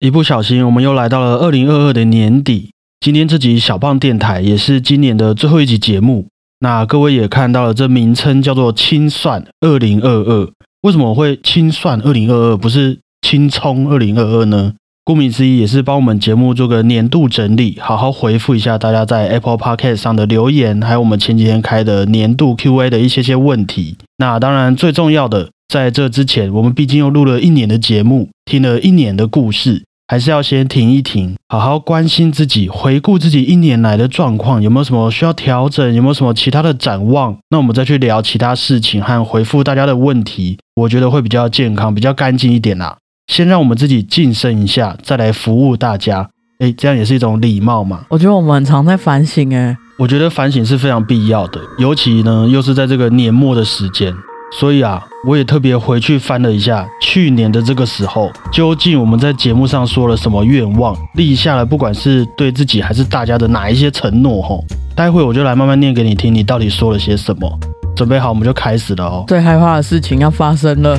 一不小心，我们又来到了二零二二的年底。今天这集小胖电台也是今年的最后一集节目。那各位也看到了，这名称叫做“清算二零二二”。为什么会“清算二零二二”不是“清冲二零二二”呢？顾名思义，也是帮我们节目做个年度整理，好好回复一下大家在 Apple Podcast 上的留言，还有我们前几天开的年度 Q&A 的一些些问题。那当然，最重要的，在这之前，我们毕竟又录了一年的节目，听了一年的故事，还是要先停一停，好好关心自己，回顾自己一年来的状况，有没有什么需要调整，有没有什么其他的展望？那我们再去聊其他事情和回复大家的问题，我觉得会比较健康，比较干净一点啦。先让我们自己晋升一下，再来服务大家。诶，这样也是一种礼貌嘛。我觉得我们很常在反省，哎，我觉得反省是非常必要的，尤其呢又是在这个年末的时间，所以啊，我也特别回去翻了一下去年的这个时候，究竟我们在节目上说了什么愿望，立下了不管是对自己还是大家的哪一些承诺吼。待会我就来慢慢念给你听，你到底说了些什么。准备好，我们就开始了哦。最害怕的事情要发生了。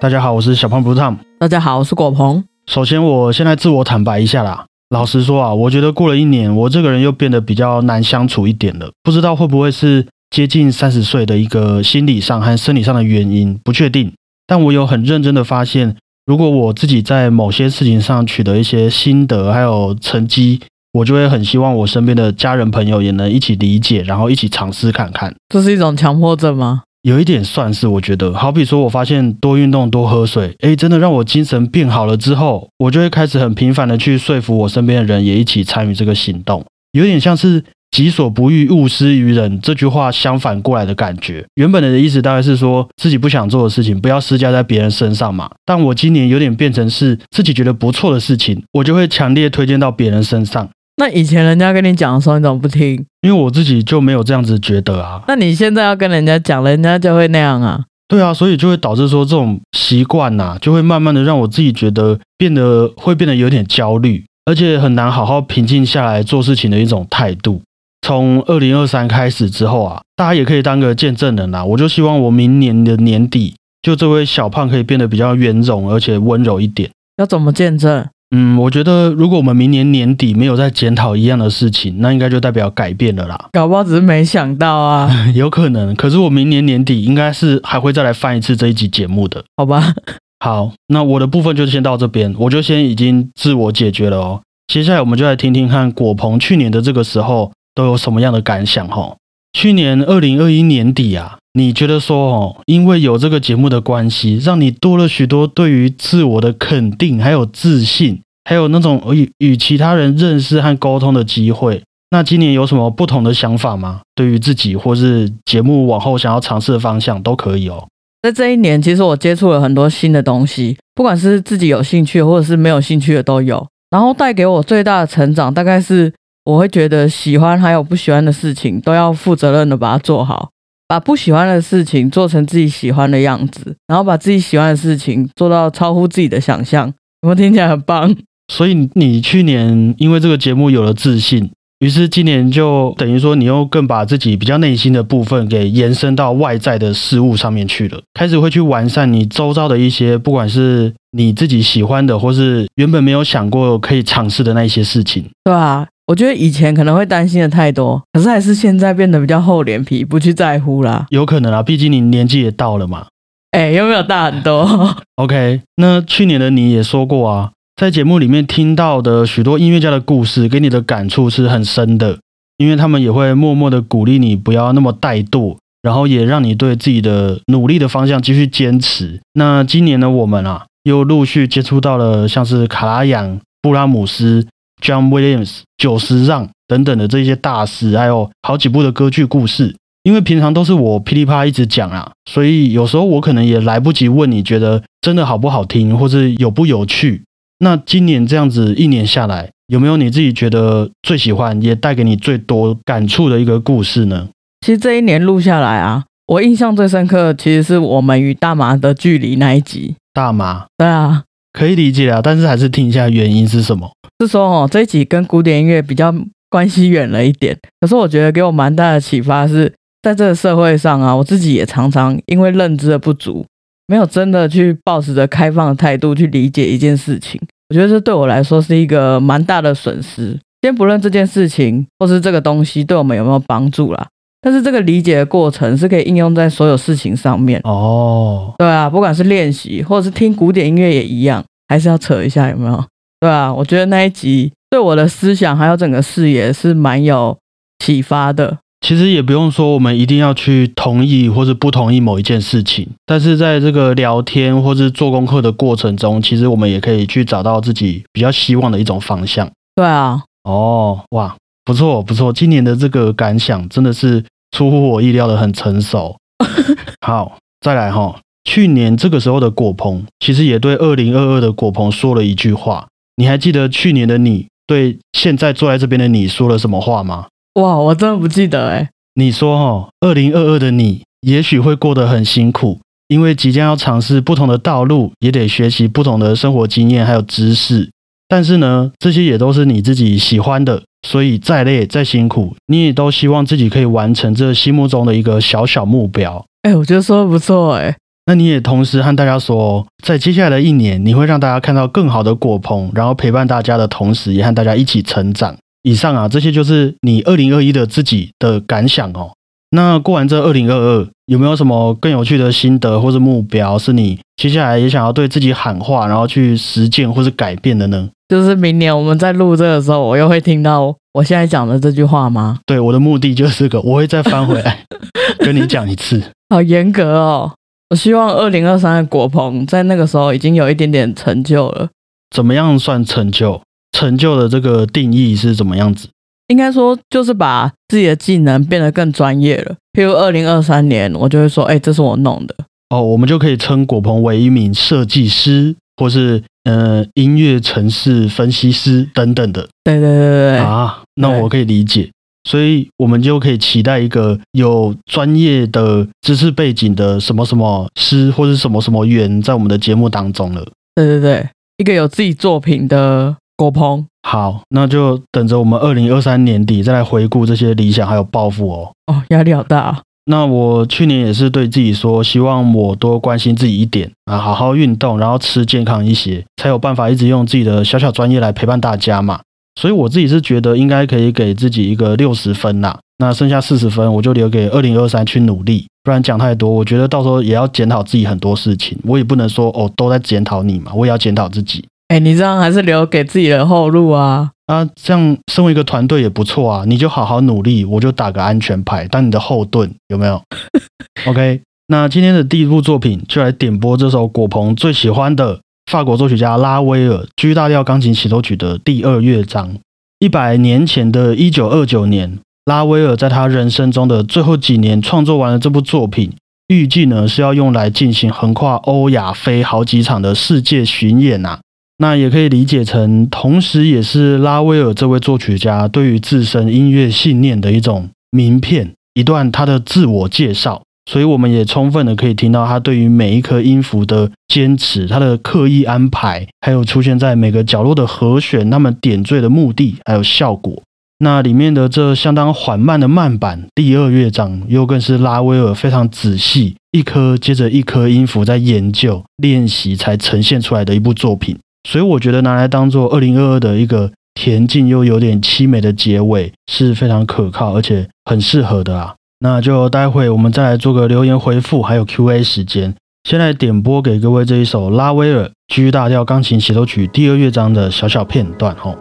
大家好，我是小胖不烫。大家好，我是果鹏。首先，我现在自我坦白一下啦。老实说啊，我觉得过了一年，我这个人又变得比较难相处一点了。不知道会不会是接近三十岁的一个心理上和生理上的原因，不确定。但我有很认真的发现，如果我自己在某些事情上取得一些心得还有成绩，我就会很希望我身边的家人朋友也能一起理解，然后一起尝试看看。这是一种强迫症吗？有一点算是，我觉得，好比说，我发现多运动、多喝水，诶，真的让我精神变好了之后，我就会开始很频繁的去说服我身边的人也一起参与这个行动，有点像是“己所不欲，勿施于人”这句话相反过来的感觉。原本的意思大概是说自己不想做的事情，不要施加在别人身上嘛。但我今年有点变成是自己觉得不错的事情，我就会强烈推荐到别人身上。那以前人家跟你讲的时候，你怎么不听？因为我自己就没有这样子觉得啊。那你现在要跟人家讲，人家就会那样啊？对啊，所以就会导致说这种习惯呐，就会慢慢的让我自己觉得变得会变得有点焦虑，而且很难好好平静下来做事情的一种态度。从二零二三开始之后啊，大家也可以当个见证人啦。我就希望我明年的年底，就这位小胖可以变得比较圆融而且温柔一点。要怎么见证？嗯，我觉得如果我们明年年底没有再检讨一样的事情，那应该就代表改变了啦。搞不好只是没想到啊，有可能。可是我明年年底应该是还会再来翻一次这一集节目的，好吧？好，那我的部分就先到这边，我就先已经自我解决了哦。接下来我们就来听听看果鹏去年的这个时候都有什么样的感想哈。去年二零二一年底啊，你觉得说哦，因为有这个节目的关系，让你多了许多对于自我的肯定，还有自信，还有那种与与其他人认识和沟通的机会。那今年有什么不同的想法吗？对于自己或是节目往后想要尝试的方向都可以哦。在这一年，其实我接触了很多新的东西，不管是自己有兴趣或者是没有兴趣的都有。然后带给我最大的成长，大概是。我会觉得喜欢还有不喜欢的事情都要负责任的把它做好，把不喜欢的事情做成自己喜欢的样子，然后把自己喜欢的事情做到超乎自己的想象。有没有听起来很棒？所以你去年因为这个节目有了自信，于是今年就等于说你又更把自己比较内心的部分给延伸到外在的事物上面去了，开始会去完善你周遭的一些，不管是你自己喜欢的，或是原本没有想过可以尝试的那一些事情。对啊。我觉得以前可能会担心的太多，可是还是现在变得比较厚脸皮，不去在乎啦。有可能啊，毕竟你年纪也到了嘛。哎，有没有大很多？OK，那去年的你也说过啊，在节目里面听到的许多音乐家的故事，给你的感触是很深的，因为他们也会默默的鼓励你不要那么怠惰，然后也让你对自己的努力的方向继续坚持。那今年的我们啊，又陆续接触到了像是卡拉扬、布拉姆斯。John Williams、久石让等等的这些大师，还有好几部的歌剧故事。因为平常都是我噼里啪啦一直讲啊，所以有时候我可能也来不及问你觉得真的好不好听，或是有不有趣。那今年这样子一年下来，有没有你自己觉得最喜欢，也带给你最多感触的一个故事呢？其实这一年录下来啊，我印象最深刻，其实是我们与大麻的距离那一集。大麻？对啊。可以理解啊，但是还是听一下原因是什么？是说哦，这一集跟古典音乐比较关系远了一点。可是我觉得给我蛮大的启发是，在这个社会上啊，我自己也常常因为认知的不足，没有真的去抱持着开放的态度去理解一件事情。我觉得这对我来说是一个蛮大的损失。先不论这件事情或是这个东西对我们有没有帮助啦，但是这个理解的过程是可以应用在所有事情上面。哦，对啊，不管是练习或者是听古典音乐也一样，还是要扯一下有没有？对啊，我觉得那一集对我的思想还有整个视野是蛮有启发的。其实也不用说我们一定要去同意或者不同意某一件事情，但是在这个聊天或是做功课的过程中，其实我们也可以去找到自己比较希望的一种方向。对啊，哦，哇，不错不错，今年的这个感想真的是出乎我意料的很成熟。好，再来哈，去年这个时候的果鹏，其实也对二零二二的果鹏说了一句话。你还记得去年的你对现在坐在这边的你说了什么话吗？哇，我真的不记得哎。你说哈，二零二二的你也许会过得很辛苦，因为即将要尝试不同的道路，也得学习不同的生活经验还有知识。但是呢，这些也都是你自己喜欢的，所以再累再辛苦，你也都希望自己可以完成这心目中的一个小小目标。哎，我觉得说的不错哎。那你也同时和大家说，在接下来的一年，你会让大家看到更好的果棚，然后陪伴大家的同时，也和大家一起成长。以上啊，这些就是你二零二一的自己的感想哦。那过完这二零二二，有没有什么更有趣的心得或者目标，是你接下来也想要对自己喊话，然后去实践或是改变的呢？就是明年我们在录这个时候，我又会听到我现在讲的这句话吗？对，我的目的就是个，我会再翻回来 跟你讲一次。好严格哦。我希望二零二三的果鹏在那个时候已经有一点点成就了。怎么样算成就？成就的这个定义是怎么样子？应该说就是把自己的技能变得更专业了。譬如二零二三年，我就会说：“哎，这是我弄的。”哦，我们就可以称果鹏为一名设计师，或是呃音乐城市分析师等等的。对对对对对啊，那我可以理解。所以我们就可以期待一个有专业的知识背景的什么什么师或者什么什么员在我们的节目当中了。对对对，一个有自己作品的果鹏。好，那就等着我们二零二三年底再来回顾这些理想还有抱负哦。哦，压力好大。那我去年也是对自己说，希望我多关心自己一点啊，好好运动，然后吃健康一些，才有办法一直用自己的小小专业来陪伴大家嘛。所以我自己是觉得应该可以给自己一个六十分啦，那剩下四十分我就留给二零二三去努力，不然讲太多，我觉得到时候也要检讨自己很多事情，我也不能说哦都在检讨你嘛，我也要检讨自己。哎，你这样还是留给自己的后路啊啊，这样身为一个团队也不错啊，你就好好努力，我就打个安全牌当你的后盾，有没有？OK，那今天的第一部作品就来点播这首果鹏最喜欢的。法国作曲家拉威尔《G 大调钢琴协奏曲》的第二乐章。一百年前的一九二九年，拉威尔在他人生中的最后几年创作完了这部作品，预计呢是要用来进行横跨欧亚非好几场的世界巡演呐。那也可以理解成，同时也是拉威尔这位作曲家对于自身音乐信念的一种名片，一段他的自我介绍。所以我们也充分的可以听到他对于每一颗音符的坚持，他的刻意安排，还有出现在每个角落的和弦，他们点缀的目的还有效果。那里面的这相当缓慢的慢板第二乐章，又更是拉威尔非常仔细，一颗接着一颗音符在研究练习才呈现出来的一部作品。所以我觉得拿来当做二零二二的一个恬静又有点凄美的结尾，是非常可靠而且很适合的啊。那就待会我们再来做个留言回复，还有 Q&A 时间。先来点播给各位这一首拉威尔 G 大调钢琴协奏曲第二乐章的小小片段，吼。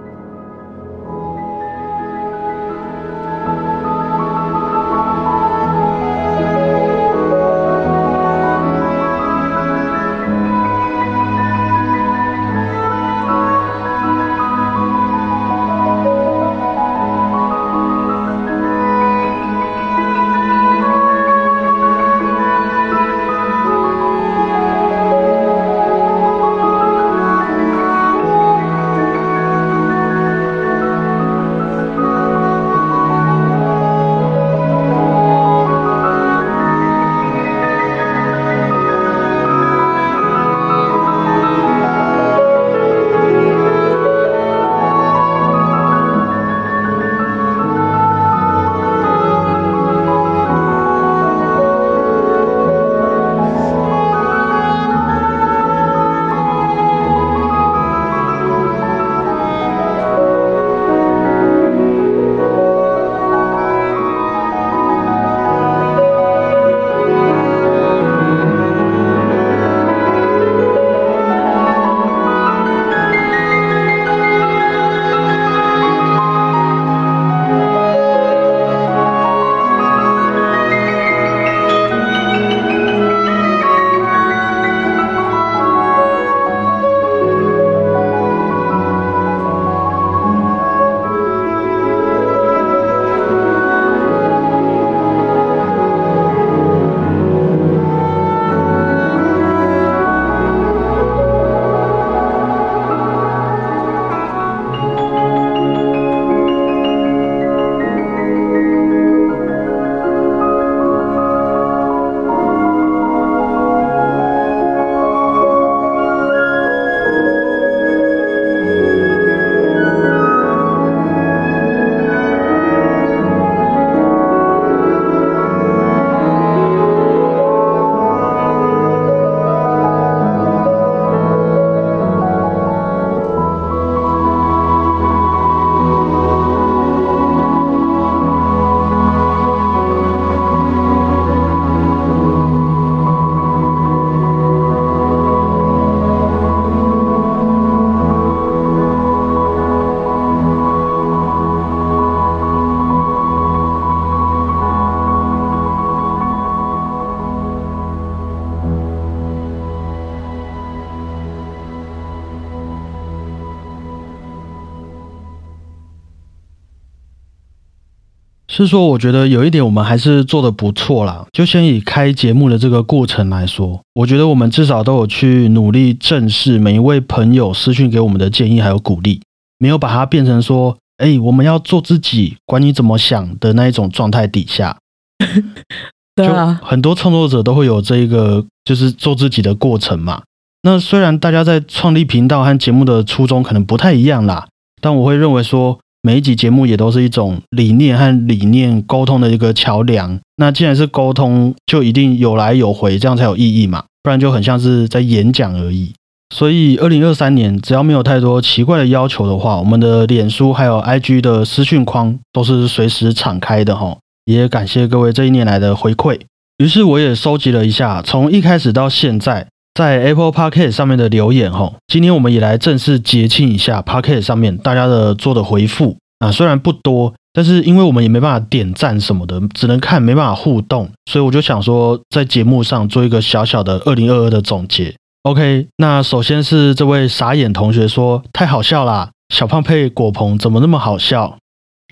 是说，我觉得有一点我们还是做的不错啦。就先以开节目的这个过程来说，我觉得我们至少都有去努力正视每一位朋友私讯给我们的建议还有鼓励，没有把它变成说，哎，我们要做自己，管你怎么想的那一种状态底下。对啊，很多创作者都会有这一个就是做自己的过程嘛。那虽然大家在创立频道和节目的初衷可能不太一样啦，但我会认为说。每一集节目也都是一种理念和理念沟通的一个桥梁。那既然是沟通，就一定有来有回，这样才有意义嘛？不然就很像是在演讲而已。所以，二零二三年只要没有太多奇怪的要求的话，我们的脸书还有 IG 的私讯框都是随时敞开的哈。也感谢各位这一年来的回馈。于是我也收集了一下，从一开始到现在。在 Apple Podcast 上面的留言哈，今天我们也来正式结清一下 Podcast 上面大家的做的回复啊，虽然不多，但是因为我们也没办法点赞什么的，只能看没办法互动，所以我就想说在节目上做一个小小的二零二二的总结。OK，那首先是这位傻眼同学说太好笑啦，小胖配果鹏怎么那么好笑？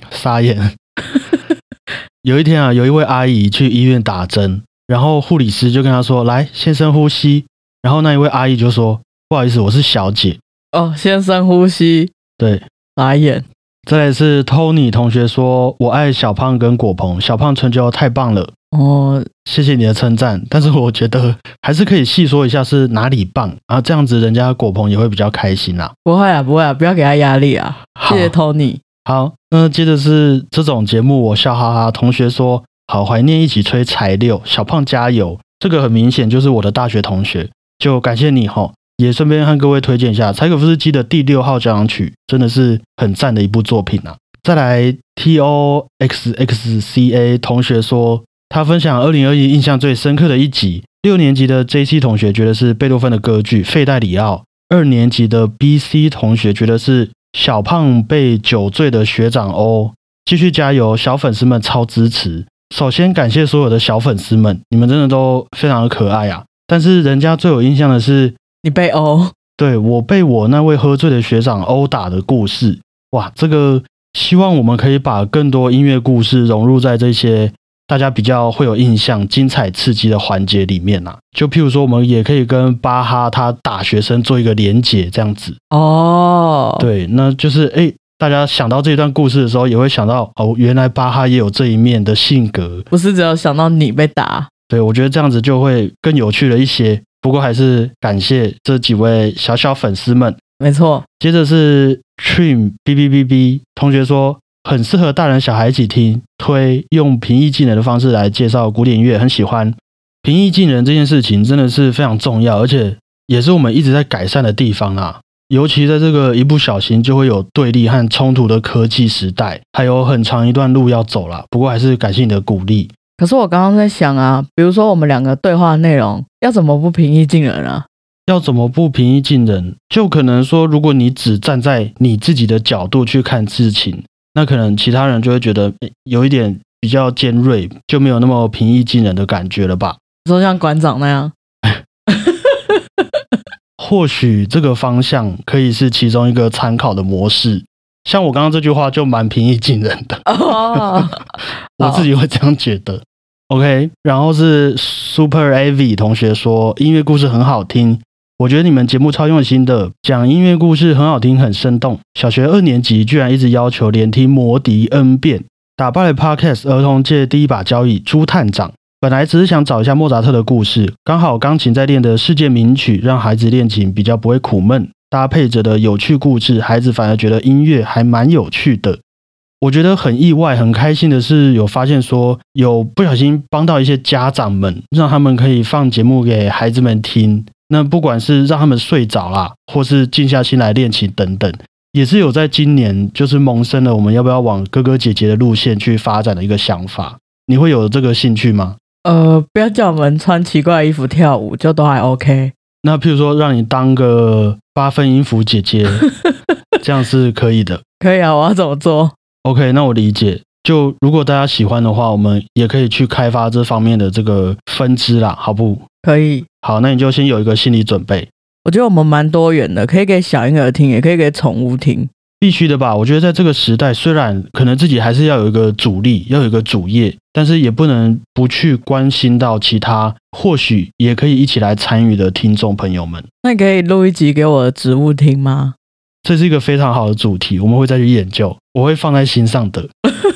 傻眼。有一天啊，有一位阿姨去医院打针，然后护理师就跟她说：“来，先深呼吸。”然后那一位阿姨就说：“不好意思，我是小姐。”哦，先深呼吸。对，眨眼。再来是 Tony 同学说：“我爱小胖跟果鹏，小胖成就太棒了。”哦，谢谢你的称赞，但是我觉得还是可以细说一下是哪里棒啊，这样子人家果鹏也会比较开心啊。不会啊，不会啊，不要给他压力啊。谢谢 Tony。好，那接着是这种节目，我笑哈哈。同学说：“好怀念一起吹柴六，小胖加油。”这个很明显就是我的大学同学。就感谢你哈，也顺便和各位推荐一下柴可夫斯基的第六号交响曲，真的是很赞的一部作品啊！再来，T O X X C A 同学说，他分享二零二一印象最深刻的一集，六年级的 J C 同学觉得是贝多芬的歌剧《费代里奥》，二年级的 B C 同学觉得是小胖被酒醉的学长哦，继续加油，小粉丝们超支持！首先感谢所有的小粉丝们，你们真的都非常的可爱啊！但是人家最有印象的是你被殴，对我被我那位喝醉的学长殴打的故事。哇，这个希望我们可以把更多音乐故事融入在这些大家比较会有印象、精彩刺激的环节里面呐。就譬如说，我们也可以跟巴哈他打学生做一个连结，这样子。哦，对，那就是哎，大家想到这段故事的时候，也会想到哦，原来巴哈也有这一面的性格，不是只有想到你被打。对，我觉得这样子就会更有趣了一些。不过还是感谢这几位小小粉丝们。没错，接着是 Trim B B B B 同学说，很适合大人小孩一起听，推用平易近人的方式来介绍古典音乐，很喜欢。平易近人这件事情真的是非常重要，而且也是我们一直在改善的地方啊。尤其在这个一不小心就会有对立和冲突的科技时代，还有很长一段路要走了。不过还是感谢你的鼓励。可是我刚刚在想啊，比如说我们两个对话内容要怎么不平易近人啊？要怎么不平易近人？就可能说，如果你只站在你自己的角度去看事情，那可能其他人就会觉得有一点比较尖锐，就没有那么平易近人的感觉了吧？说像馆长那样，或许这个方向可以是其中一个参考的模式。像我刚刚这句话就蛮平易近人的，我自己会这样觉得。OK，然后是 Super AV 同学说音乐故事很好听，我觉得你们节目超用心的，讲音乐故事很好听，很生动。小学二年级居然一直要求连听魔笛 N 遍，打败了 Podcast 儿童界第一把交椅朱探长。本来只是想找一下莫扎特的故事，刚好钢琴在练的世界名曲，让孩子练琴比较不会苦闷。搭配着的有趣故事，孩子反而觉得音乐还蛮有趣的。我觉得很意外、很开心的是，有发现说有不小心帮到一些家长们，让他们可以放节目给孩子们听。那不管是让他们睡着啦，或是静下心来练琴等等，也是有在今年就是萌生了我们要不要往哥哥姐姐的路线去发展的一个想法。你会有这个兴趣吗？呃，不要叫我们穿奇怪衣服跳舞，就都还 OK。那譬如说，让你当个八分音符姐姐，这样是可以的。可以啊，我要怎么做？OK，那我理解。就如果大家喜欢的话，我们也可以去开发这方面的这个分支啦，好不？可以。好，那你就先有一个心理准备。我觉得我们蛮多元的，可以给小婴儿听，也可以给宠物听。必须的吧？我觉得在这个时代，虽然可能自己还是要有一个主力，要有一个主业，但是也不能不去关心到其他或许也可以一起来参与的听众朋友们。那你可以录一集给我的植物听吗？这是一个非常好的主题，我们会再去研究，我会放在心上的。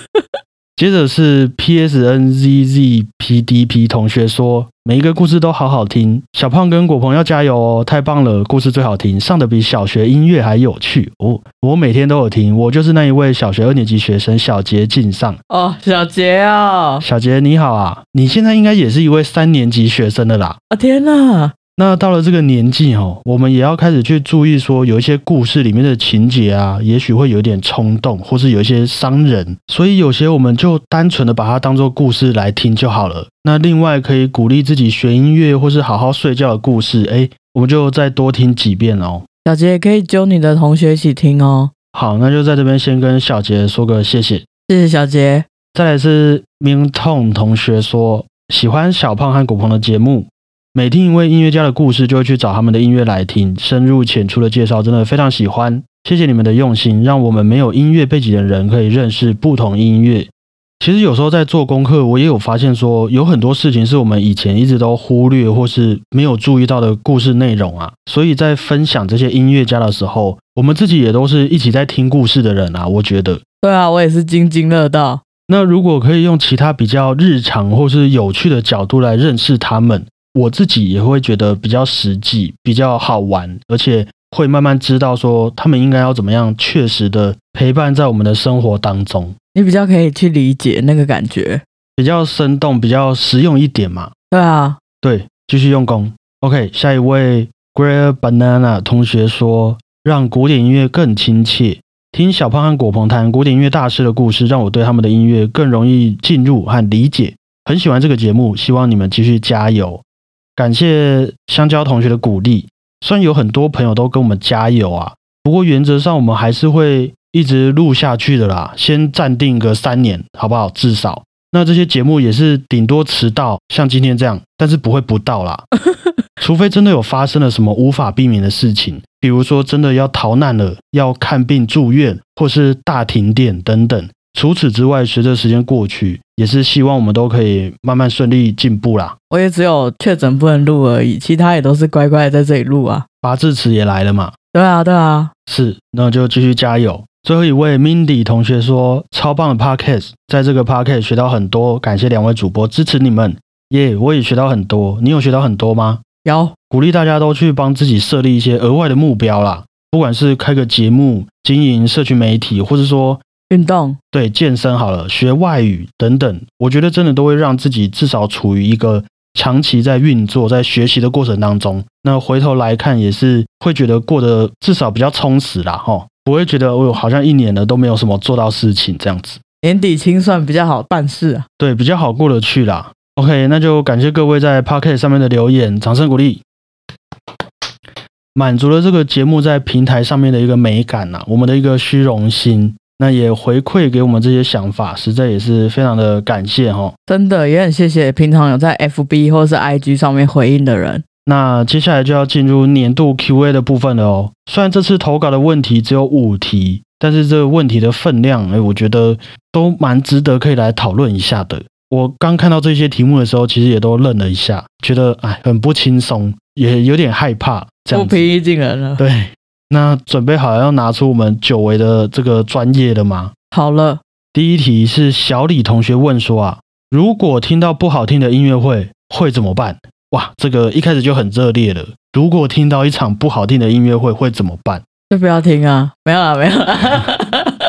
接着是 P S N Z Z P D P 同学说，每一个故事都好好听，小胖跟果鹏要加油哦，太棒了，故事最好听，上的比小学音乐还有趣哦。我每天都有听，我就是那一位小学二年级学生小杰敬上。哦，小杰啊，小杰你好啊，你现在应该也是一位三年级学生了啦。啊天哪！那到了这个年纪哦，我们也要开始去注意说，有一些故事里面的情节啊，也许会有点冲动，或是有一些伤人，所以有些我们就单纯的把它当做故事来听就好了。那另外可以鼓励自己学音乐或是好好睡觉的故事，哎，我们就再多听几遍哦。小杰也可以揪你的同学一起听哦。好，那就在这边先跟小杰说个谢谢，谢谢小杰。再来是明痛同学说喜欢小胖和古鹏的节目。每听一位音乐家的故事，就会去找他们的音乐来听，深入浅出的介绍，真的非常喜欢。谢谢你们的用心，让我们没有音乐背景的人可以认识不同音乐。其实有时候在做功课，我也有发现说，有很多事情是我们以前一直都忽略或是没有注意到的故事内容啊。所以在分享这些音乐家的时候，我们自己也都是一起在听故事的人啊。我觉得，对啊，我也是津津乐道。那如果可以用其他比较日常或是有趣的角度来认识他们。我自己也会觉得比较实际、比较好玩，而且会慢慢知道说他们应该要怎么样确实的陪伴在我们的生活当中。你比较可以去理解那个感觉，比较生动、比较实用一点嘛？对啊，对，继续用功。OK，下一位 Grey Banana 同学说，让古典音乐更亲切。听小胖和果鹏谈古典音乐大师的故事，让我对他们的音乐更容易进入和理解。很喜欢这个节目，希望你们继续加油。感谢香蕉同学的鼓励，虽然有很多朋友都跟我们加油啊，不过原则上我们还是会一直录下去的啦。先暂定个三年，好不好？至少那这些节目也是顶多迟到，像今天这样，但是不会不到啦。除非真的有发生了什么无法避免的事情，比如说真的要逃难了，要看病住院，或是大停电等等。除此之外，随着时间过去，也是希望我们都可以慢慢顺利进步啦。我也只有确诊不能录而已，其他也都是乖乖在这里录啊。拔智齿也来了嘛？对啊，对啊，是，那就继续加油。最后一位 Mindy 同学说：“超棒的 Podcast，在这个 Podcast 学到很多，感谢两位主播支持你们，耶！我也学到很多，你有学到很多吗？有，鼓励大家都去帮自己设立一些额外的目标啦，不管是开个节目、经营社群媒体，或者说。”运动对健身好了，学外语等等，我觉得真的都会让自己至少处于一个长期在运作、在学习的过程当中。那回头来看，也是会觉得过得至少比较充实啦，哈，不会觉得我好像一年了都没有什么做到事情这样子。年底清算比较好办事啊，对，比较好过得去啦。OK，那就感谢各位在 Pocket 上面的留言，掌声鼓励，满足了这个节目在平台上面的一个美感呐，我们的一个虚荣心。那也回馈给我们这些想法，实在也是非常的感谢哈。真的也很谢谢平常有在 FB 或是 IG 上面回应的人。那接下来就要进入年度 Q&A 的部分了哦。虽然这次投稿的问题只有五题，但是这个问题的分量，哎，我觉得都蛮值得可以来讨论一下的。我刚看到这些题目的时候，其实也都愣了一下，觉得哎很不轻松，也有点害怕，这样不平易近人了。对。那准备好要拿出我们久违的这个专业了吗？好了，第一题是小李同学问说啊，如果听到不好听的音乐会会怎么办？哇，这个一开始就很热烈了。如果听到一场不好听的音乐会会怎么办？就不要听啊，没有了，没有了。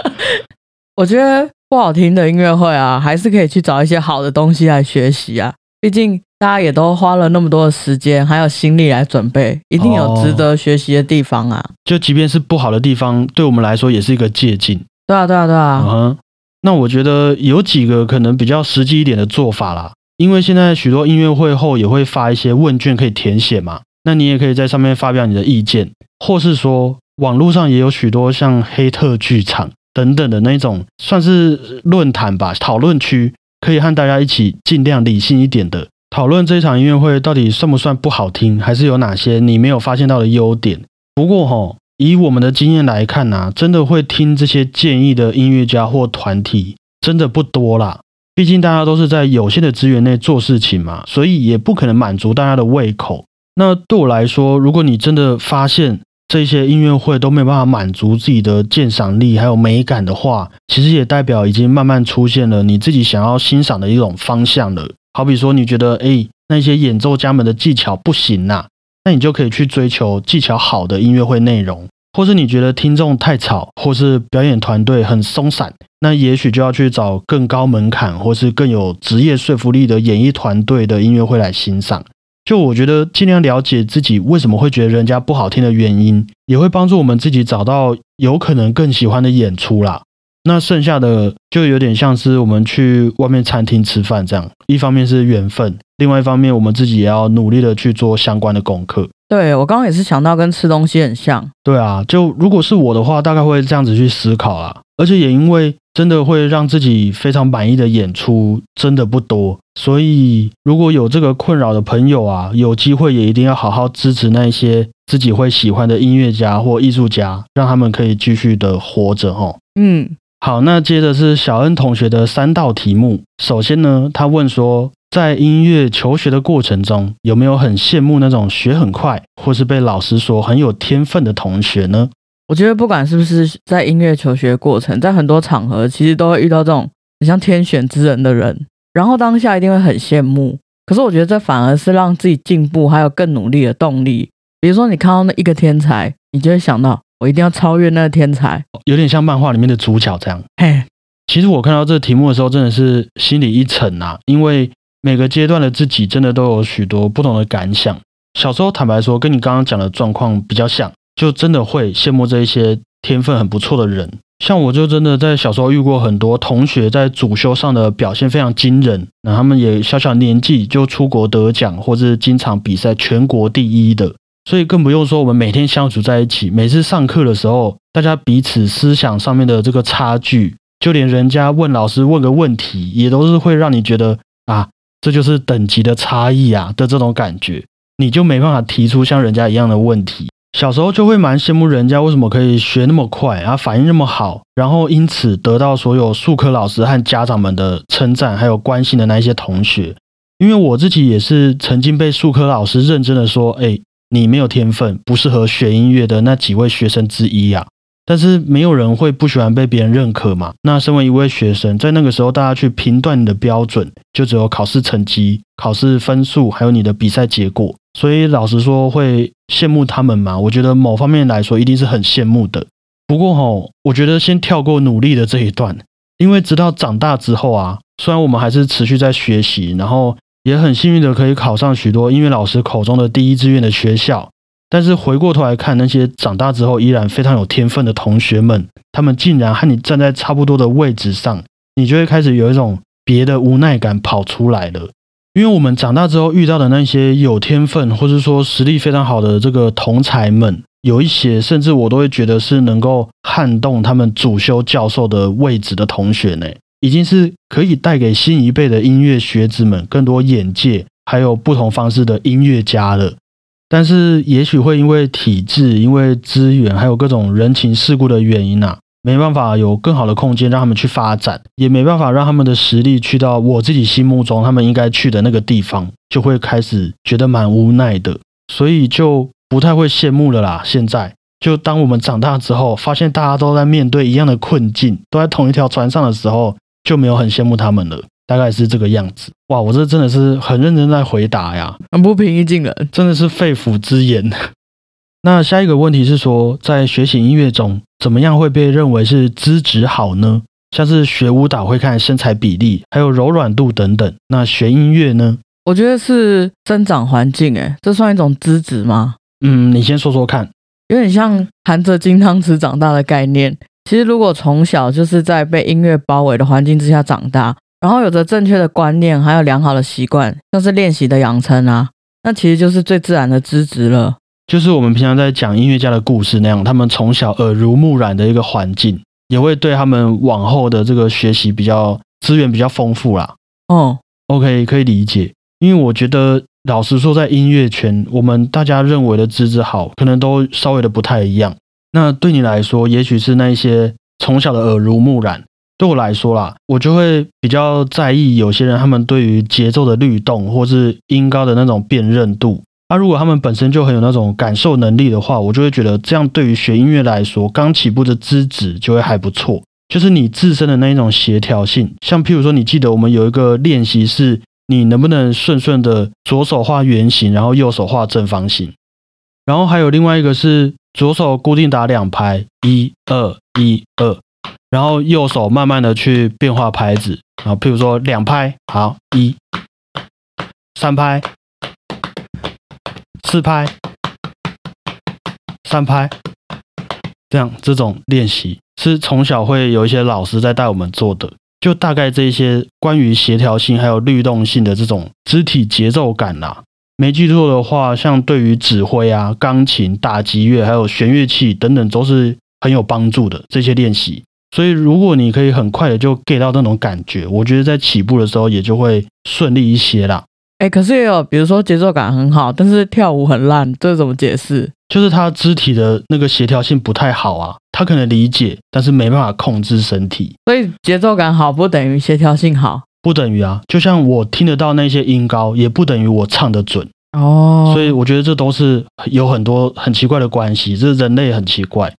我觉得不好听的音乐会啊，还是可以去找一些好的东西来学习啊，毕竟。大家也都花了那么多的时间还有心力来准备，一定有值得学习的地方啊！就即便是不好的地方，对我们来说也是一个借鉴。对啊，对啊，对啊。嗯，那我觉得有几个可能比较实际一点的做法啦，因为现在许多音乐会后也会发一些问卷可以填写嘛，那你也可以在上面发表你的意见，或是说网络上也有许多像黑特剧场等等的那种算是论坛吧，讨论区可以和大家一起尽量理性一点的。讨论这场音乐会到底算不算不好听，还是有哪些你没有发现到的优点？不过哈，以我们的经验来看呐、真的会听这些建议的音乐家或团体，真的不多啦。毕竟大家都是在有限的资源内做事情嘛，所以也不可能满足大家的胃口。那对我来说，如果你真的发现这些音乐会都没有办法满足自己的鉴赏力还有美感的话，其实也代表已经慢慢出现了你自己想要欣赏的一种方向了。好比说，你觉得诶那些演奏家们的技巧不行呐、那你就可以去追求技巧好的音乐会内容，或是你觉得听众太吵，或是表演团队很松散，那也许就要去找更高门槛或是更有职业说服力的演艺团队的音乐会来欣赏。就我觉得尽量了解自己为什么会觉得人家不好听的原因，也会帮助我们自己找到有可能更喜欢的演出啦。那剩下的就有点像是我们去外面餐厅吃饭这样，一方面是缘分，另外一方面我们自己也要努力的去做相关的功课。对我刚刚也是想到跟吃东西很像，对啊，就如果是我的话，大概会这样子去思考啦。而且也因为真的会让自己非常满意的演出真的不多，所以如果有这个困扰的朋友啊，有机会也一定要好好支持那些自己会喜欢的音乐家或艺术家，让他们可以继续的活着哦。嗯，好，那接着是小恩同学的三道题目。首先呢，他问说，在音乐求学的过程中，有没有很羡慕那种学很快，或是被老师说很有天分的同学呢？我觉得不管是不是在音乐求学过程，在很多场合其实都会遇到这种很像天选之人的人，然后当下一定会很羡慕。可是我觉得这反而是让自己进步还有更努力的动力。比如说你看到那一个天才，你就会想到我一定要超越那个天才。有点像漫画里面的主角这样。嘿，其实我看到这个题目的时候，真的是心里一沉啊，因为每个阶段的自己真的都有许多不同的感想。小时候坦白说，跟你刚刚讲的状况比较像，就真的会羡慕这一些天分很不错的人。像我就真的在小时候遇过很多同学在主修上的表现非常惊人，那他们也小小年纪就出国得奖，或是经常比赛全国第一的。所以更不用说我们每天相处在一起，每次上课的时候，大家彼此思想上面的这个差距，就连人家问老师问个问题，也都是会让你觉得啊，这就是等级的差异啊的这种感觉，你就没办法提出像人家一样的问题。小时候就会蛮羡慕人家为什么可以学那么快，啊，反应那么好，然后因此得到所有数科老师和家长们的称赞，还有关心的那一些同学。因为我自己也是曾经被数科老师认真的说，哎，你没有天分，不适合学音乐的那几位学生之一啊。但是没有人会不喜欢被别人认可嘛。那身为一位学生，在那个时候，大家去评断你的标准，就只有考试成绩、考试分数，还有你的比赛结果。所以老实说，会羡慕他们嘛？我觉得某方面来说，一定是很羡慕的。不过吼，我觉得先跳过努力的这一段，因为直到长大之后啊，虽然我们还是持续在学习，然后也很幸运的可以考上许多音乐老师口中的第一志愿的学校。但是回过头来看，那些长大之后依然非常有天分的同学们，他们竟然和你站在差不多的位置上，你就会开始有一种别的无奈感跑出来了。因为我们长大之后遇到的那些有天分，或是说实力非常好的这个同才们，有一些甚至我都会觉得是能够撼动他们主修教授的位置的同学呢，已经是可以带给新一辈的音乐学子们更多眼界，还有不同方式的音乐家了。但是也许会因为体制、因为资源，还有各种人情世故的原因啊，没办法有更好的空间让他们去发展，也没办法让他们的实力去到我自己心目中他们应该去的那个地方，就会开始觉得蛮无奈的，所以就不太会羡慕了啦。现在就当我们长大之后，发现大家都在面对一样的困境，都在同一条船上的时候，就没有很羡慕他们了。大概是这个样子。哇，我这真的是很认真在回答呀。很不平易近人。真的是肺腑之言。那下一个问题是说，在学习音乐中，怎么样会被认为是资质好呢？像是学舞蹈会看身材比例，还有柔软度等等。那学音乐呢？我觉得是生长环境，诶，这算一种资质吗？嗯，你先说说看。有点像含着金汤匙长大的概念。其实，如果从小就是在被音乐包围的环境之下长大，然后有着正确的观念，还有良好的习惯，像是练习的养成啊，那其实就是最自然的资质了。就是我们平常在讲音乐家的故事那样，他们从小耳濡目染的一个环境，也会对他们往后的这个学习比较资源比较丰富啦。哦，OK，可以理解。因为我觉得，老实说，在音乐圈，我们大家认为的资质好，可能都稍微的不太一样。那对你来说，也许是那一些从小的耳濡目染。对我来说啦，我就会比较在意有些人他们对于节奏的律动或是音高的那种辨认度。那如果他们本身就很有那种感受能力的话，我就会觉得这样对于学音乐来说，刚起步的资质就会还不错。就是你自身的那一种协调性，像譬如说，你记得我们有一个练习是，你能不能顺顺的左手画圆形，然后右手画正方形，然后还有另外一个是左手固定打两拍，一二一二。然后右手慢慢的去变化拍子，啊，譬如说两拍，好，一、三拍、四拍、三拍，这样这种练习是从小会有一些老师在带我们做的，就大概这些关于协调性还有律动性的这种肢体节奏感啦。没记错的话，像对于指挥啊、钢琴、打击乐还有弦乐器等等，都是很有帮助的这些练习。所以，如果你可以很快的就 get 到那种感觉，我觉得在起步的时候也就会顺利一些啦。哎，可是也有，比如说节奏感很好，但是跳舞很烂，这怎么解释？就是他肢体的那个协调性不太好啊，他可能理解，但是没办法控制身体。所以节奏感好不等于协调性好，不等于啊。就像我听得到那些音高，也不等于我唱得准哦。所以我觉得这都是有很多很奇怪的关系，这人类很奇怪。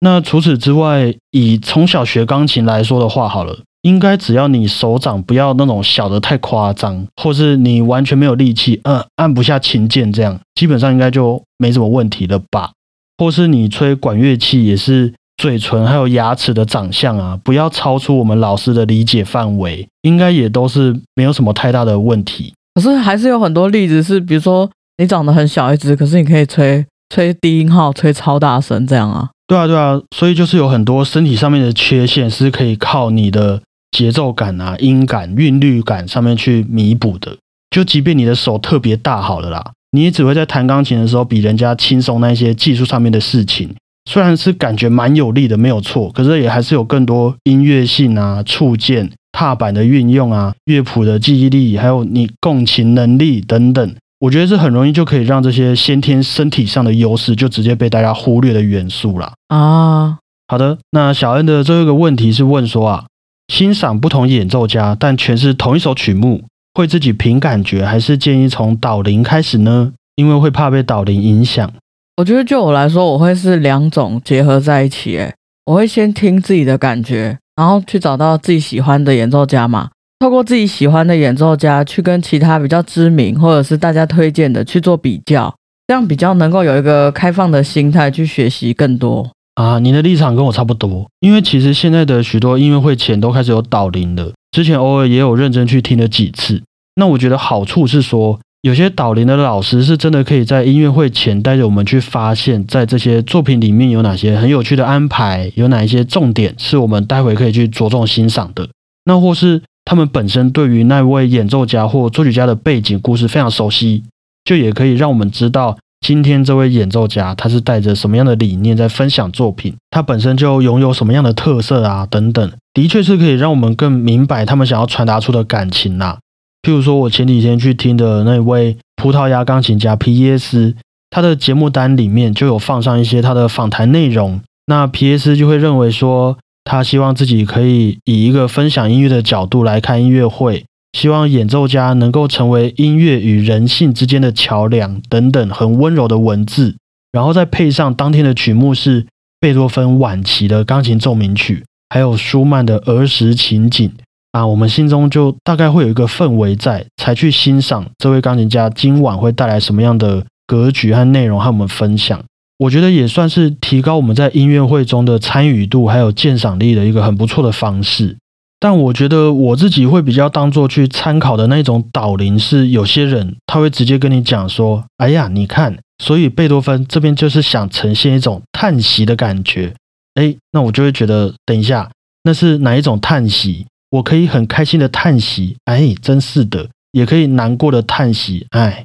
那除此之外，以从小学钢琴来说的话，好了，应该只要你手掌不要那种小的太夸张，或是你完全没有力气，呃，按不下琴键，这样基本上应该就没什么问题了吧？或是你吹管乐器也是嘴唇还有牙齿的长相啊，不要超出我们老师的理解范围，应该也都是没有什么太大的问题。可是还是有很多例子是，比如说你长得很小一只，可是你可以吹吹低音号，吹超大声这样啊。对啊，对啊，所以就是有很多身体上面的缺陷是可以靠你的节奏感啊、音感、韵律感上面去弥补的。就即便你的手特别大好了啦，你也只会在弹钢琴的时候比人家轻松那些技术上面的事情。虽然是感觉蛮有力的，没有错，可是也还是有更多音乐性啊、触键、踏板的运用啊、乐谱的记忆力，还有你共情能力等等。我觉得是很容易就可以让这些先天身体上的优势就直接被大家忽略的元素啦啊。好的，那小恩的最后一个问题是问说啊，欣赏不同演奏家，但全是同一首曲目，会自己凭感觉，还是建议从导聆开始呢？因为会怕被导聆影响。我觉得就我来说，我会是两种结合在一起。诶，我会先听自己的感觉，然后去找到自己喜欢的演奏家嘛。透过自己喜欢的演奏家去跟其他比较知名或者是大家推荐的去做比较，这样比较能够有一个开放的心态去学习更多啊。你的立场跟我差不多，因为其实现在的许多音乐会前都开始有导聆了，之前偶尔也有认真去听了几次。那我觉得好处是说，有些导聆的老师是真的可以在音乐会前带着我们去发现，在这些作品里面有哪些很有趣的安排，有哪一些重点是我们待会可以去着重欣赏的。那或是。他们本身对于那位演奏家或作曲家的背景故事非常熟悉，就也可以让我们知道今天这位演奏家他是带着什么样的理念在分享作品，他本身就拥有什么样的特色啊等等，的确是可以让我们更明白他们想要传达出的感情呐。譬如说，我前几天去听的那位葡萄牙钢琴家皮耶斯，他的节目单里面就有放上一些他的访谈内容，那皮耶斯就会认为说。他希望自己可以以一个分享音乐的角度来看音乐会，希望演奏家能够成为音乐与人性之间的桥梁等等很温柔的文字，然后再配上当天的曲目是贝多芬晚期的钢琴奏鸣曲，还有舒曼的儿时情景啊，我们心中就大概会有一个氛围在，才去欣赏这位钢琴家今晚会带来什么样的格局和内容和我们分享。我觉得也算是提高我们在音乐会中的参与度还有鉴赏力的一个很不错的方式。但我觉得我自己会比较当做去参考的那种导聆，是有些人他会直接跟你讲说：“哎呀，你看，所以贝多芬这边就是想呈现一种叹息的感觉。”哎，那我就会觉得，等一下，那是哪一种叹息？我可以很开心的叹息，哎，真是的，也可以难过的叹息，哎。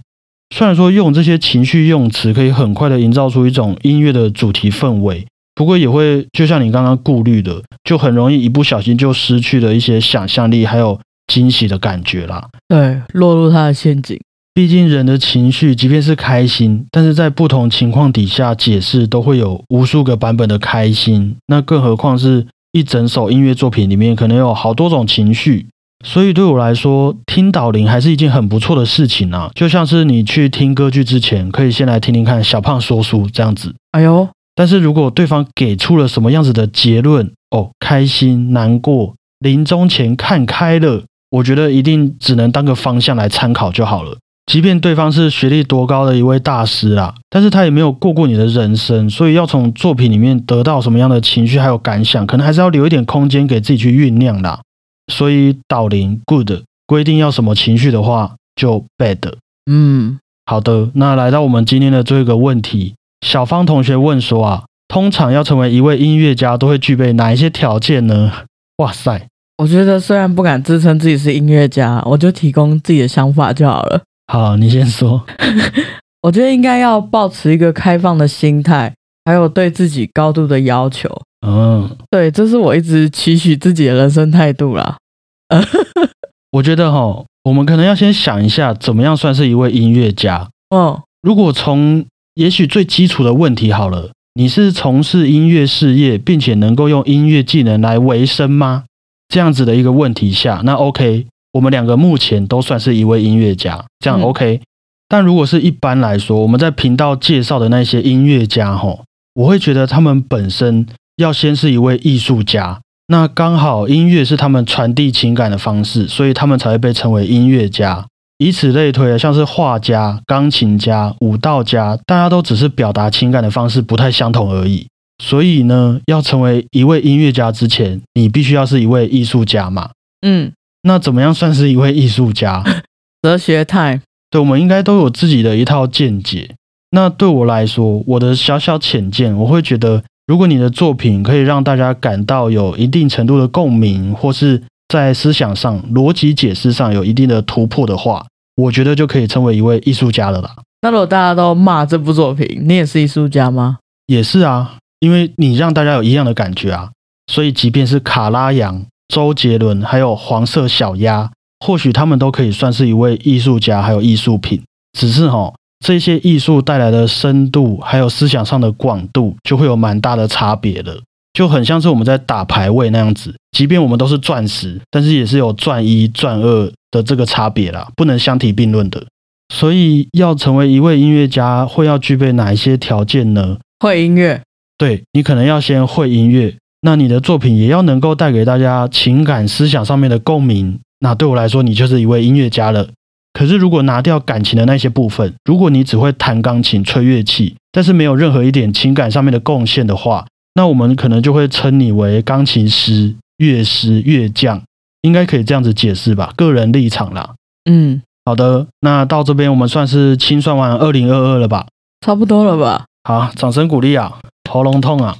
虽然说用这些情绪用词可以很快的营造出一种音乐的主题氛围，不过也会就像你刚刚顾虑的，就很容易一不小心就失去了一些想象力还有惊喜的感觉啦。对，落入他的陷阱。毕竟人的情绪，即便是开心，但是在不同情况底下解释都会有无数个版本的开心。那更何况是一整首音乐作品里面，可能有好多种情绪。所以对我来说，听导聆还是一件很不错的事情啊。就像是你去听歌剧之前，可以先来听听看小胖说书这样子。哎呦，但是如果对方给出了什么样子的结论，哦，开心、难过、临终前看开了，我觉得一定只能当个方向来参考就好了。即便对方是学历多高的一位大师啦，但是他也没有过过你的人生，所以要从作品里面得到什么样的情绪还有感想，可能还是要留一点空间给自己去酝酿啦。所以导聆 good 规定要什么情绪的话，就 bad。嗯，好的，那来到我们今天的最后一个问题，小芳同学问说啊，通常要成为一位音乐家，都会具备哪一些条件呢？哇塞，我觉得虽然不敢自称自己是音乐家，我就提供自己的想法就好了。好，你先说。我觉得应该要保持一个开放的心态，还有对自己高度的要求。嗯，对，这是我一直期许自己的人生态度啦。我觉得哈，我们可能要先想一下，怎么样算是一位音乐家？嗯，如果从也许最基础的问题好了，你是从事音乐事业，并且能够用音乐技能来维生吗？这样子的一个问题下，那 OK。我们两个目前都算是一位音乐家，这样 OK。但如果是一般来说，我们在频道介绍的那些音乐家，吼，我会觉得他们本身要先是一位艺术家。那刚好音乐是他们传递情感的方式，所以他们才会被称为音乐家。以此类推，像是画家、钢琴家、舞蹈家，大家都只是表达情感的方式不太相同而已。所以呢，要成为一位音乐家之前，你必须要是一位艺术家嘛。嗯。那怎么样算是一位艺术家？哲学态，对，我们应该都有自己的一套见解。那对我来说，我的小小浅见，我会觉得，如果你的作品可以让大家感到有一定程度的共鸣，或是在思想上、逻辑解释上有一定的突破的话，我觉得就可以称为一位艺术家了啦。那如果大家都骂这部作品，你也是艺术家吗？也是啊，因为你让大家有一样的感觉啊，所以即便是卡拉扬。周杰伦还有黄色小鸭，或许他们都可以算是一位艺术家，还有艺术品。只是哈，这些艺术带来的深度，还有思想上的广度，就会有蛮大的差别了。就很像是我们在打排位那样子，即便我们都是钻石，但是也是有钻一、钻二的这个差别啦，不能相提并论的。所以，要成为一位音乐家，会要具备哪一些条件呢？会音乐，对你可能要先会音乐。那你的作品也要能够带给大家情感思想上面的共鸣，那对我来说，你就是一位音乐家了。可是如果拿掉感情的那些部分，如果你只会弹钢琴、吹乐器，但是没有任何一点情感上面的贡献的话，那我们可能就会称你为钢琴师、乐师、乐匠，应该可以这样子解释吧？个人立场啦。嗯，好的，那到这边我们算是清算完二零二二了吧？差不多了吧？好，掌声鼓励啊！喉咙痛啊！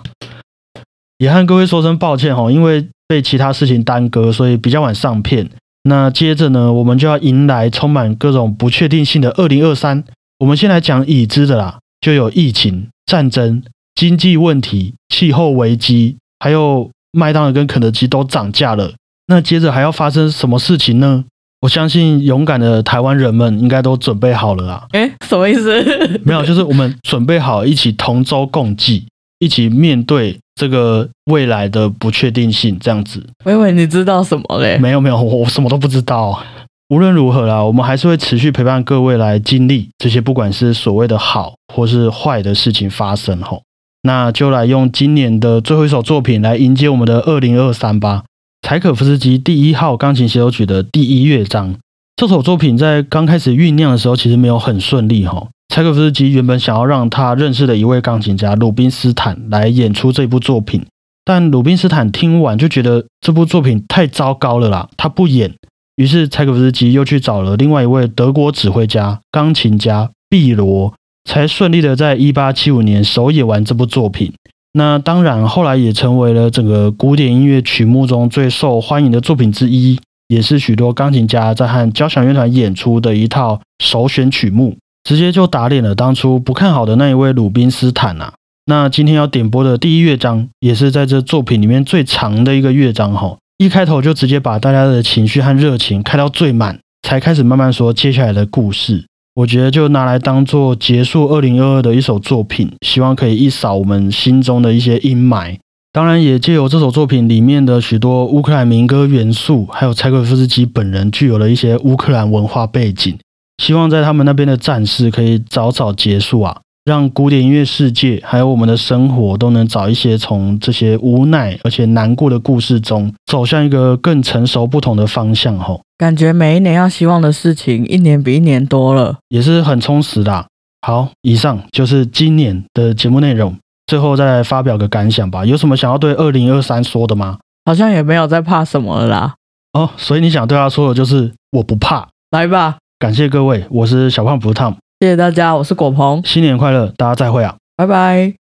也和各位说声抱歉哈，因为被其他事情耽搁，所以比较晚上片。那接着呢，我们就要迎来充满各种不确定性的二零二三。我们先来讲已知的啦，就有疫情、战争、经济问题、气候危机，还有麦当劳跟肯德基都涨价了。那接着还要发生什么事情呢？我相信勇敢的台湾人们应该都准备好了啊。诶，什么意思？没有，就是我们准备好一起同舟共济，一起面对。这个未来的不确定性，这样子。我以为你知道什么嘞？没有没有，我什么都不知道。无论如何啦，我们还是会持续陪伴各位来经历这些，不管是所谓的好或是坏的事情发生吼。那就来用今年的最后一首作品来迎接我们的二零二三吧。柴可夫斯基第一号钢琴协奏曲的第一乐章。这首作品在刚开始酝酿的时候，其实没有很顺利哈。柴可夫斯基原本想要让他认识的一位钢琴家鲁宾斯坦来演出这部作品，但鲁宾斯坦听完就觉得这部作品太糟糕了啦，他不演。于是柴可夫斯基又去找了另外一位德国指挥家、钢琴家毕罗，才顺利的在1875年首演完这部作品。那当然，后来也成为了整个古典音乐曲目中最受欢迎的作品之一，也是许多钢琴家在和交响乐团演出的一套首选曲目。直接就打脸了当初不看好的那一位鲁宾斯坦呐。那今天要点播的第一乐章，也是在这作品里面最长的一个乐章哈。一开头就直接把大家的情绪和热情开到最满，才开始慢慢说接下来的故事。我觉得就拿来当做结束二零二二的一首作品，希望可以一扫我们心中的一些阴霾。当然，也借由这首作品里面的许多乌克兰民歌元素，还有柴可夫斯基本人具有了一些乌克兰文化背景，希望在他们那边的战事可以早早结束啊，让古典音乐世界还有我们的生活都能早一些从这些无奈而且难过的故事中走向一个更成熟不同的方向吼。感觉每一年要希望的事情，一年比一年多了。也是很充实的啊。好，以上就是今年的节目内容。最后再来发表个感想吧。有什么想要对二零二三说的吗？好像也没有在怕什么了啦。哦，所以你想对他说的就是我不怕。来吧，感谢各位，我是小胖不烫，谢谢大家，我是果鹏，新年快乐，大家再会啊。拜拜。